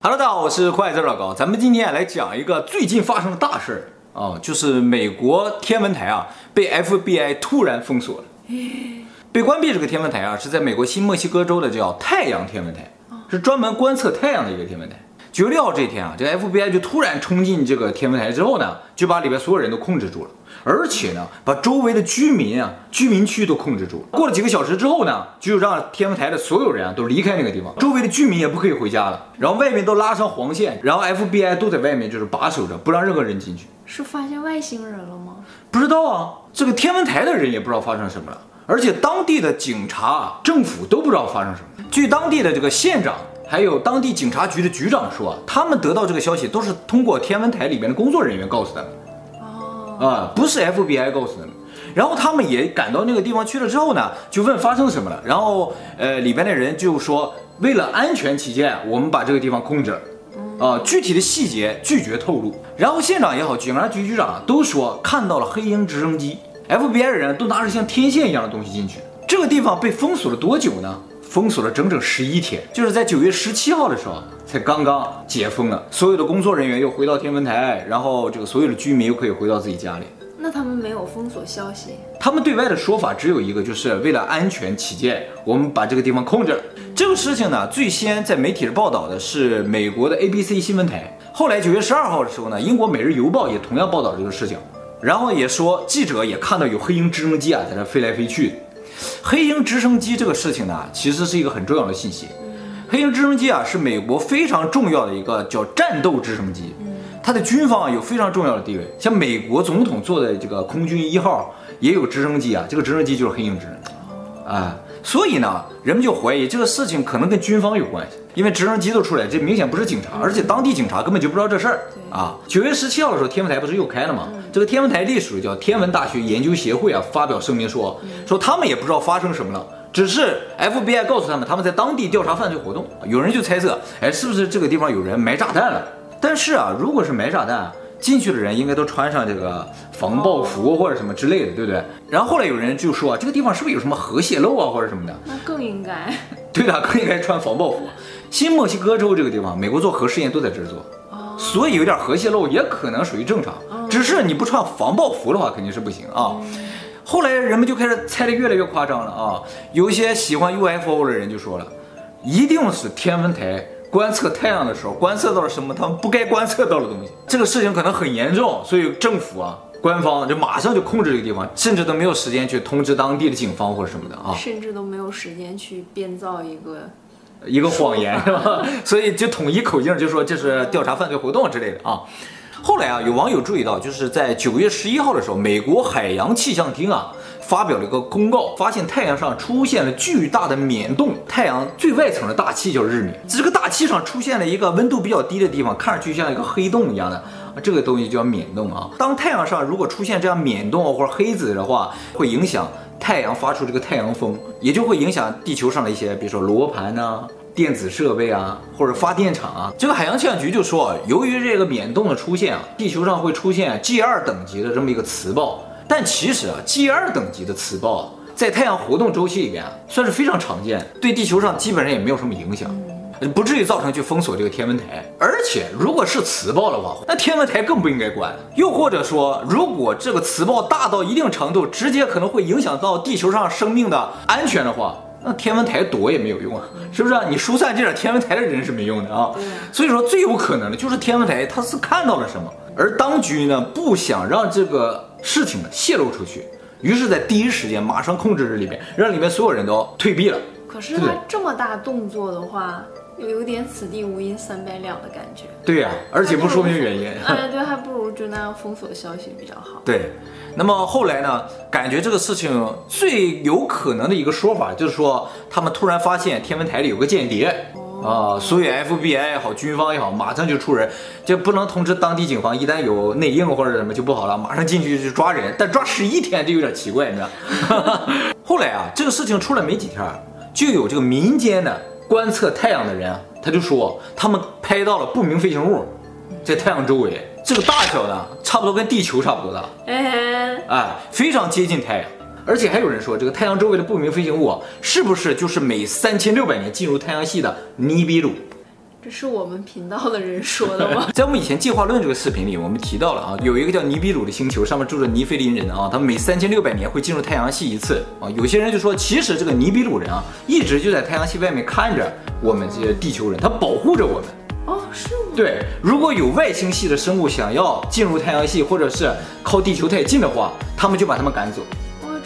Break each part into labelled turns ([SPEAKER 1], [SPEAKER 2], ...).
[SPEAKER 1] Hello，大家好，我是快字老高。咱们今天来讲一个最近发生的大事儿啊，就是美国天文台啊被 FBI 突然封锁了。被关闭这个天文台啊是在美国新墨西哥州的叫太阳天文台，是专门观测太阳的一个天文台。九月六号这天啊，这个 FBI 就突然冲进这个天文台之后呢，就把里边所有人都控制住了。而且呢，把周围的居民啊、居民区都控制住了。过了几个小时之后呢，就让天文台的所有人啊都离开那个地方，周围的居民也不可以回家了。然后外面都拉上黄线，然后 FBI 都在外面就是把守着，不让任何人进去。
[SPEAKER 2] 是发现外星人了吗？
[SPEAKER 1] 不知道啊，这个天文台的人也不知道发生什么了，而且当地的警察、政府都不知道发生什么。据当地的这个县长还有当地警察局的局长说，他们得到这个消息都是通过天文台里面的工作人员告诉他们。啊，不是 FBI 告诉他们，然后他们也赶到那个地方去了之后呢，就问发生什么了，然后呃里边的人就说，为了安全起见，我们把这个地方控制了，啊，具体的细节拒绝透露。然后县长也好，警察局局长都说看到了黑鹰直升机，FBI 的人都拿着像天线一样的东西进去。这个地方被封锁了多久呢？封锁了整整十一天，就是在九月十七号的时候。才刚刚解封了，所有的工作人员又回到天文台，然后这个所有的居民又可以回到自己家里。
[SPEAKER 2] 那他们没有封锁消息？
[SPEAKER 1] 他们对外的说法只有一个，就是为了安全起见，我们把这个地方控制了。这个事情呢，最先在媒体上报道的是美国的 ABC 新闻台，后来九月十二号的时候呢，英国《每日邮报》也同样报道这个事情，然后也说记者也看到有黑鹰直升机啊在那飞来飞去。黑鹰直升机这个事情呢，其实是一个很重要的信息。黑鹰直升机啊，是美国非常重要的一个叫战斗直升机，它的军方有非常重要的地位。像美国总统坐的这个空军一号也有直升机啊，这个直升机就是黑鹰直升机，啊，所以呢，人们就怀疑这个事情可能跟军方有关系，因为直升机都出来，这明显不是警察，而且当地警察根本就不知道这事儿啊。九月十七号的时候，天文台不是又开了吗？这个天文台隶属于叫天文大学研究协会啊，发表声明说，说他们也不知道发生什么了。只是 FBI 告诉他们，他们在当地调查犯罪活动。有人就猜测，哎，是不是这个地方有人埋炸弹了？但是啊，如果是埋炸弹，进去的人应该都穿上这个防爆服或者什么之类的，对不对？然后后来有人就说，这个地方是不是有什么核泄漏啊，或者什么的？
[SPEAKER 2] 那更应该。
[SPEAKER 1] 对的，更应该穿防爆服。新墨西哥州这个地方，美国做核试验都在这儿做，所以有点核泄漏也可能属于正常。只是你不穿防爆服的话，肯定是不行啊。后来人们就开始猜的越来越夸张了啊！有一些喜欢 UFO 的人就说了，一定是天文台观测太阳的时候观测到了什么他们不该观测到的东西，这个事情可能很严重，所以政府啊、官方就马上就控制这个地方，甚至都没有时间去通知当地的警方或者什么的啊，
[SPEAKER 2] 甚至都没有时间去编造一个
[SPEAKER 1] 一个谎言是吧？所以就统一口径就说这是调查犯罪活动之类的啊。后来啊，有网友注意到，就是在九月十一号的时候，美国海洋气象厅啊发表了一个公告，发现太阳上出现了巨大的冕洞，太阳最外层的大气叫日冕，在这个大气上出现了一个温度比较低的地方，看上去像一个黑洞一样的，这个东西叫冕洞啊。当太阳上如果出现这样冕洞或者黑子的话，会影响太阳发出这个太阳风，也就会影响地球上的一些，比如说罗盘呐、电子设备啊，或者发电厂啊，这个海洋气象局就说，由于这个冕洞的出现啊，地球上会出现 G 二等级的这么一个磁暴。但其实啊，G 二等级的磁暴啊，在太阳活动周期里边啊，算是非常常见，对地球上基本上也没有什么影响，不至于造成去封锁这个天文台。而且如果是磁暴的话，那天文台更不应该关。又或者说，如果这个磁暴大到一定程度，直接可能会影响到地球上生命的安全的话。那天文台躲也没有用啊，是不是啊？你疏散这点天文台的人是没用的啊。所以说最有可能的就是天文台他是看到了什么，而当局呢不想让这个事情呢泄露出去，于是，在第一时间马上控制这里面，让里面所有人都退避了。
[SPEAKER 2] 可是他这么大动作的话，又有点此地无银三百两的感觉。
[SPEAKER 1] 对呀、啊，而且不说明原因。
[SPEAKER 2] 哎，对，还不如就那样封锁消息比较好。
[SPEAKER 1] 对。那么后来呢？感觉这个事情最有可能的一个说法就是说，他们突然发现天文台里有个间谍啊，所以 FBI 也好，军方也好，马上就出人，就不能通知当地警方，一旦有内应或者什么就不好了，马上进去就抓人。但抓十一天就有点奇怪，你知道？后来啊，这个事情出来没几天，就有这个民间的观测太阳的人啊，他就说他们拍到了不明飞行物在太阳周围。这个大小呢，差不多跟地球差不多大，哎，非常接近太阳，而且还有人说，这个太阳周围的不明飞行物啊，是不是就是每三千六百年进入太阳系的尼比鲁？
[SPEAKER 2] 这是我们频道的人说的吗？
[SPEAKER 1] 在我们以前进化论这个视频里，我们提到了啊，有一个叫尼比鲁的星球，上面住着尼菲林人啊，他们每三千六百年会进入太阳系一次啊。有些人就说，其实这个尼比鲁人啊，一直就在太阳系外面看着我们这些地球人，他保护着我们。
[SPEAKER 2] 哦，是吗？
[SPEAKER 1] 对，如果有外星系的生物想要进入太阳系，或者是靠地球太近的话，他们就把他们赶走。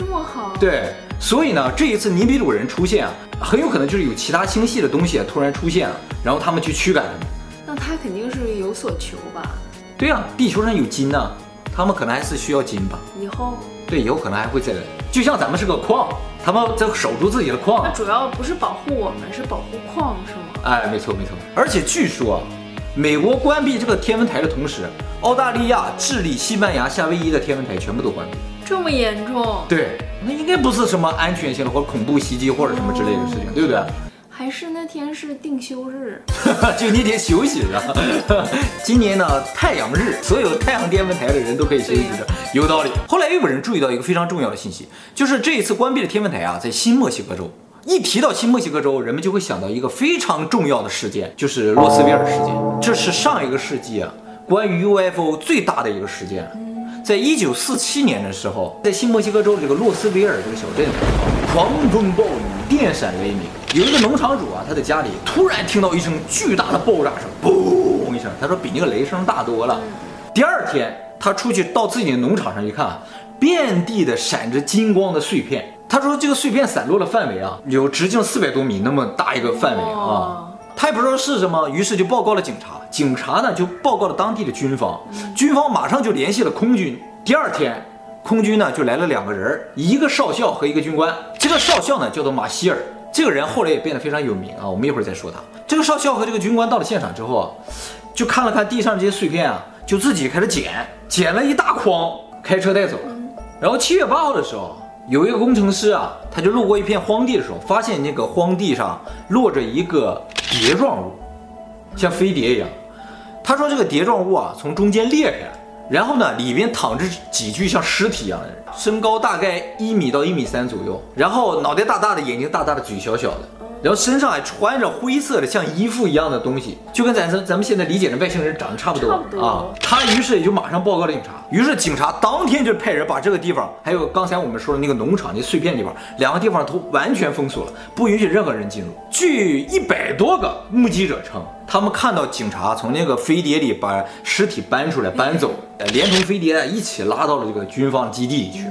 [SPEAKER 2] 哇，这么好。
[SPEAKER 1] 对，所以呢，这一次尼比鲁人出现啊，很有可能就是有其他星系的东西啊突然出现了，然后他们去驱赶他们。
[SPEAKER 2] 那他肯定是有所求吧？
[SPEAKER 1] 对呀、啊，地球上有金呢、啊，他们可能还是需要金吧。
[SPEAKER 2] 以后？
[SPEAKER 1] 对，以后可能还会再来。就像咱们是个矿，他们在守住自己的矿。
[SPEAKER 2] 那主要不是保护我们，是保护矿，是吗？
[SPEAKER 1] 哎，没错没错。而且据说，美国关闭这个天文台的同时，澳大利亚、智利、西班牙、夏威夷的天文台全部都关闭。
[SPEAKER 2] 这么严重？
[SPEAKER 1] 对，那应该不是什么安全性的或者恐怖袭击或者什么之类的事情，哦、对不对？
[SPEAKER 2] 还是那天是定休日，
[SPEAKER 1] 就那天休息是吧？今年呢，太阳日，所有太阳天文台的人都可以休息的，有道理。后来又有人注意到一个非常重要的信息，就是这一次关闭的天文台啊，在新墨西哥州。一提到新墨西哥州，人们就会想到一个非常重要的事件，就是洛斯威尔事件。这是上一个世纪啊，关于 UFO 最大的一个事件。在一九四七年的时候，在新墨西哥州这个洛斯维尔这个小镇上，狂风暴雨，电闪雷鸣。有一个农场主啊，他在家里突然听到一声巨大的爆炸声，嘣一声，他说比那个雷声大多了。第二天，他出去到自己的农场上一看，遍地的闪着金光的碎片。他说这个碎片散落的范围啊，有直径四百多米那么大一个范围啊，他也不知道是什么，于是就报告了警察。警察呢就报告了当地的军方，军方马上就联系了空军。第二天，空军呢就来了两个人，一个少校和一个军官。这个少校呢叫做马歇尔。这个人后来也变得非常有名啊，我们一会儿再说他。这个少校和这个军官到了现场之后啊，就看了看地上这些碎片啊，就自己开始捡，捡了一大筐，开车带走。然后七月八号的时候，有一个工程师啊，他就路过一片荒地的时候，发现那个荒地上落着一个碟状物，像飞碟一样。他说这个碟状物啊，从中间裂开了。然后呢，里边躺着几具像尸体一样的人，身高大概一米到一米三左右，然后脑袋大大的，眼睛大大的，嘴小小的，然后身上还穿着灰色的像衣服一样的东西，就跟咱咱咱们现在理解的外星人长得差不多，啊。他于是也就马上报告了警察，于是警察当天就派人把这个地方，还有刚才我们说的那个农场那碎片地方，两个地方都完全封锁了，不允许任何人进入。据一百多个目击者称。他们看到警察从那个飞碟里把尸体搬出来搬走，呃，连同飞碟一起拉到了这个军方基地里去。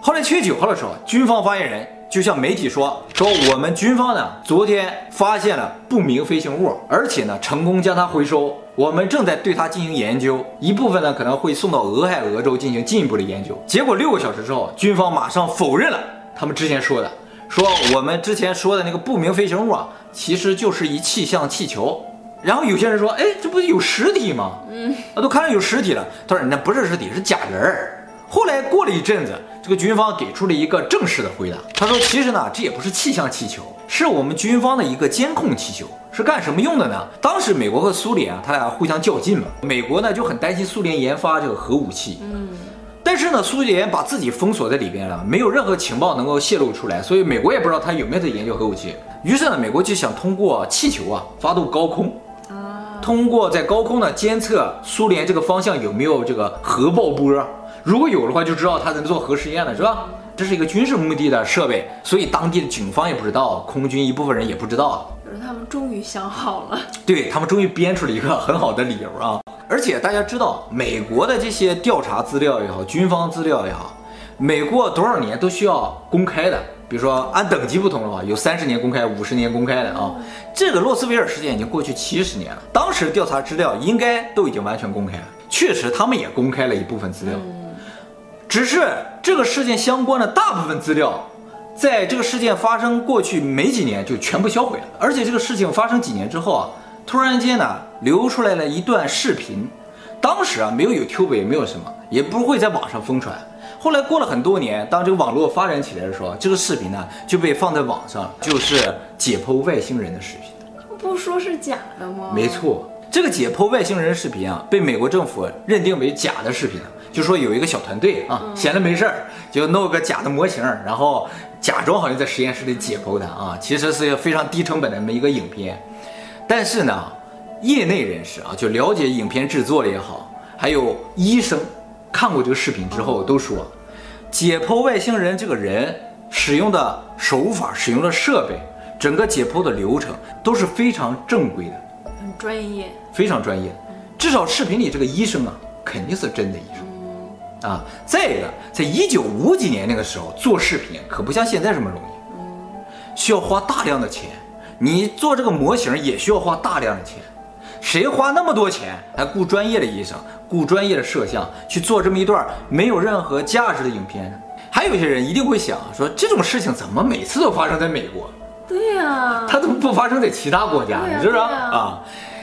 [SPEAKER 1] 后来七月九号的时候，军方发言人就向媒体说：“说我们军方呢，昨天发现了不明飞行物，而且呢，成功将它回收。我们正在对它进行研究，一部分呢可能会送到俄亥俄州进行进一步的研究。”结果六个小时之后，军方马上否认了他们之前说的，说我们之前说的那个不明飞行物啊，其实就是一气象气球。然后有些人说，哎，这不是有实体吗？嗯，啊，都看到有实体了。他说，那不是实体，是假人儿。后来过了一阵子，这个军方给出了一个正式的回答。他说，其实呢，这也不是气象气球，是我们军方的一个监控气球。是干什么用的呢？当时美国和苏联啊，他俩互相较劲嘛。美国呢就很担心苏联研发这个核武器，嗯，但是呢，苏联把自己封锁在里边了，没有任何情报能够泄露出来，所以美国也不知道他有没有在研究核武器。于是呢，美国就想通过气球啊发动高空。通过在高空呢监测苏联这个方向有没有这个核爆波，如果有的话，就知道他在做核实验了，是吧？这是一个军事目的的设备，所以当地的警方也不知道，空军一部分人也不知道。
[SPEAKER 2] 可是他们终于想好了，
[SPEAKER 1] 对，他们终于编出了一个很好的理由啊！而且大家知道，美国的这些调查资料也好，军方资料也好，每过多少年都需要公开的。比如说按等级不同的话，有三十年公开、五十年公开的啊。这个洛斯维尔事件已经过去七十年了，当时调查资料应该都已经完全公开了。确实，他们也公开了一部分资料，只是这个事件相关的大部分资料，在这个事件发生过去没几年就全部销毁了。而且这个事情发生几年之后啊，突然间呢流出来了一段视频，当时啊没有 YouTube 也没有什么，也不会在网上疯传。后来过了很多年，当这个网络发展起来的时候，这个视频呢就被放在网上，就是解剖外星人的视频。
[SPEAKER 2] 不说是假的吗？
[SPEAKER 1] 没错，这个解剖外星人视频啊，被美国政府认定为假的视频，就说有一个小团队啊，闲着没事儿就弄个假的模型，然后假装好像在实验室里解剖它啊，其实是一个非常低成本的那么一个影片。但是呢，业内人士啊，就了解影片制作的也好，还有医生看过这个视频之后都说，解剖外星人这个人使用的手法、使用的设备，整个解剖的流程都是非常正规的，
[SPEAKER 2] 很专业，
[SPEAKER 1] 非常专业。至少视频里这个医生啊，肯定是真的医生啊。再一个，在一九五几年那个时候做视频可不像现在这么容易，需要花大量的钱。你做这个模型也需要花大量的钱，谁花那么多钱还雇专业的医生、雇专业的摄像去做这么一段没有任何价值的影片呢？还有一些人一定会想说，这种事情怎么每次都发生在美国？
[SPEAKER 2] 对呀，
[SPEAKER 1] 它怎么不发生在其他国家？你知道吗？啊，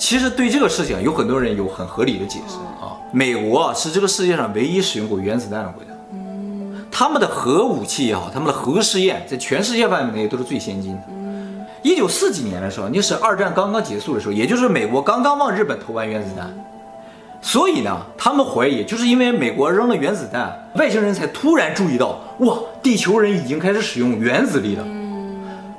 [SPEAKER 1] 其实对这个事情有很多人有很合理的解释啊。美国是这个世界上唯一使用过原子弹的国家，嗯，他们的核武器也好，他们的核试验在全世界范围内都是最先进的。一九四几年的时候，那是二战刚刚结束的时候，也就是美国刚刚往日本投完原子弹，所以呢，他们怀疑就是因为美国扔了原子弹，外星人才突然注意到，哇，地球人已经开始使用原子力了。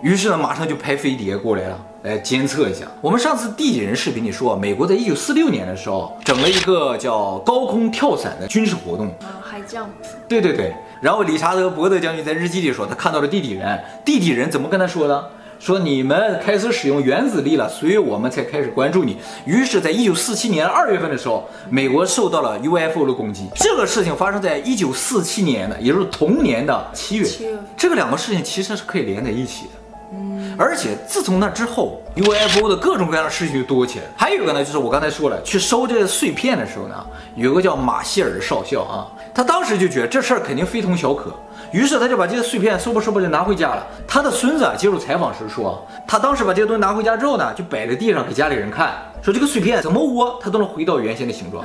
[SPEAKER 1] 于是呢，马上就拍飞碟过来了，来监测一下。我们上次地底人视频里说，美国在一九四六年的时候整了一个叫高空跳伞的军事活动。
[SPEAKER 2] 啊，海降。
[SPEAKER 1] 对对对。然后理查德·伯德将军在日记里说，他看到了地底人。地底人怎么跟他说的？说你们开始使用原子力了，所以我们才开始关注你。于是，在一九四七年二月份的时候，美国受到了 UFO 的攻击。这个事情发生在一九四七年的，也就是同年的七月。七月。这个两个事情其实是可以连在一起的。嗯。而且自从那之后，UFO 的各种各样的事情就多起来。还有一个呢，就是我刚才说了，去收这些碎片的时候呢，有个叫马歇尔的少校啊，他当时就觉得这事儿肯定非同小可。于是他就把这些碎片收吧收吧就拿回家了。他的孙子啊接受采访时说，他当时把这些东西拿回家之后呢，就摆在地上给家里人看，说这个碎片怎么窝它都能回到原先的形状，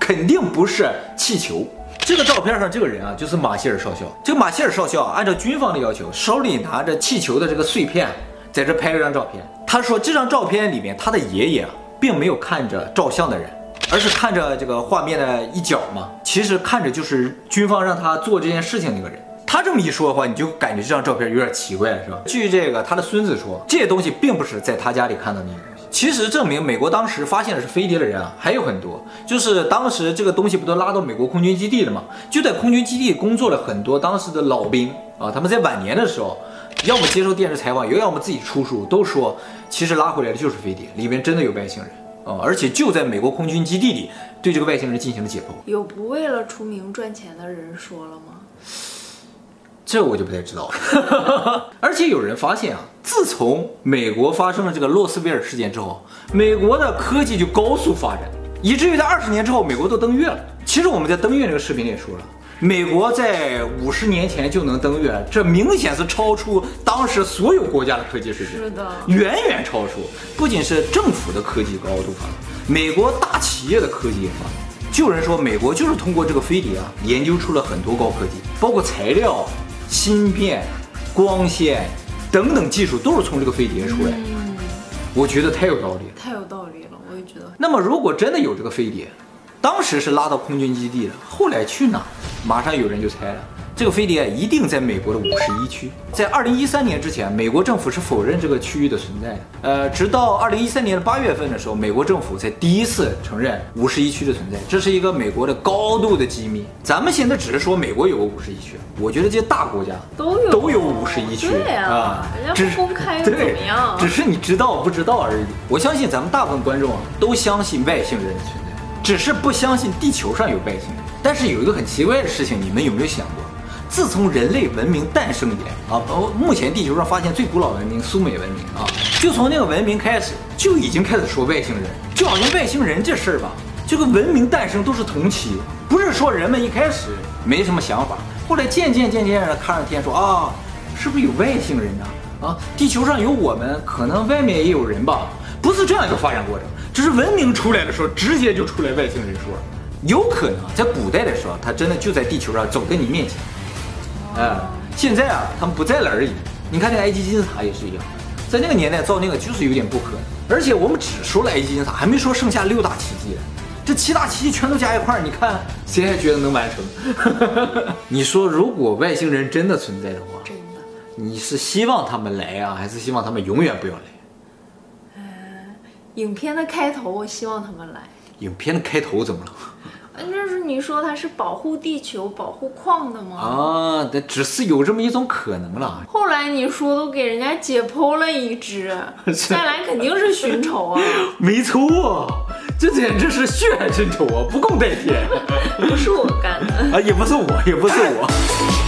[SPEAKER 1] 肯定不是气球。这个照片上这个人啊，就是马歇尔少校。这个马歇尔少校啊，按照军方的要求，手里拿着气球的这个碎片，在这拍了张照片。他说这张照片里面，他的爷爷啊，并没有看着照相的人。而是看着这个画面的一角嘛，其实看着就是军方让他做这件事情那个人。他这么一说的话，你就感觉这张照片有点奇怪，是吧？据这个他的孙子说，这些东西并不是在他家里看到那些东西。其实证明美国当时发现的是飞碟的人啊还有很多，就是当时这个东西不都拉到美国空军基地了吗？就在空军基地工作了很多当时的老兵啊，他们在晚年的时候，要么接受电视采访，又要么自己出书，都说其实拉回来的就是飞碟，里面真的有外星人。啊，而且就在美国空军基地里，对这个外星人进行了解剖。
[SPEAKER 2] 有不为了出名赚钱的人说了吗？
[SPEAKER 1] 这我就不太知道了。而且有人发现啊，自从美国发生了这个洛斯威尔事件之后，美国的科技就高速发展，以至于在二十年之后，美国都登月了。其实我们在登月这个视频里也说了。美国在五十年前就能登月，这明显是超出当时所有国家的科技水平，
[SPEAKER 2] 是的，
[SPEAKER 1] 远远超出。不仅是政府的科技高度发展，美国大企业的科技也发展。就有人说，美国就是通过这个飞碟啊，研究出了很多高科技，包括材料、芯片、光纤等等技术，都是从这个飞碟出来的。嗯，我觉得太有道理了，
[SPEAKER 2] 太有道理了，我也觉得。
[SPEAKER 1] 那么，如果真的有这个飞碟，当时是拉到空军基地的，后来去哪？马上有人就猜了，这个飞碟一定在美国的五十一区。在二零一三年之前，美国政府是否认这个区域的存在的。呃，直到二零一三年的八月份的时候，美国政府才第一次承认五十一区的存在。这是一个美国的高度的机密。咱们现在只是说美国有个五十一区，我觉得这些大国家
[SPEAKER 2] 都有
[SPEAKER 1] 都有五十一区
[SPEAKER 2] 啊，人家不公开又怎么样？
[SPEAKER 1] 只是你知道不知道而已。我相信咱们大部分观众啊，都相信外星人的存在，只是不相信地球上有外星人。但是有一个很奇怪的事情，你们有没有想过？自从人类文明诞生以来啊，哦，目前地球上发现最古老文明苏美文明啊，就从那个文明开始就已经开始说外星人，就好像外星人这事儿吧，这个文明诞生都是同期，不是说人们一开始没什么想法，后来渐渐渐渐的看上天说啊，是不是有外星人呢？啊，地球上有我们，可能外面也有人吧？不是这样一个发展过程，只是文明出来的时候，直接就出来外星人说。有可能在古代的时候，他真的就在地球上走在你面前，哎，现在啊，他们不在了而已。你看那个埃及金字塔也是一样，在那个年代造那个就是有点不可能。而且我们只说了埃及金字塔，还没说剩下六大奇迹。这七大奇迹全都加一块儿，你看谁还觉得能完成？你说如果外星人真的存在的话，
[SPEAKER 2] 真的，
[SPEAKER 1] 你是希望他们来啊，还是希望他们永远不要来？
[SPEAKER 2] 影片的开头，我希望他们来。
[SPEAKER 1] 影片的开头怎么了？
[SPEAKER 2] 嗯，就是你说它是保护地球、保护矿的吗？
[SPEAKER 1] 啊，那只是有这么一种可能了。
[SPEAKER 2] 后来你说都给人家解剖了一只，再来肯定是寻仇啊！
[SPEAKER 1] 没错，这简直是血海深仇啊，不共戴天。
[SPEAKER 2] 不是我干的
[SPEAKER 1] 啊，也不是我，也不是我。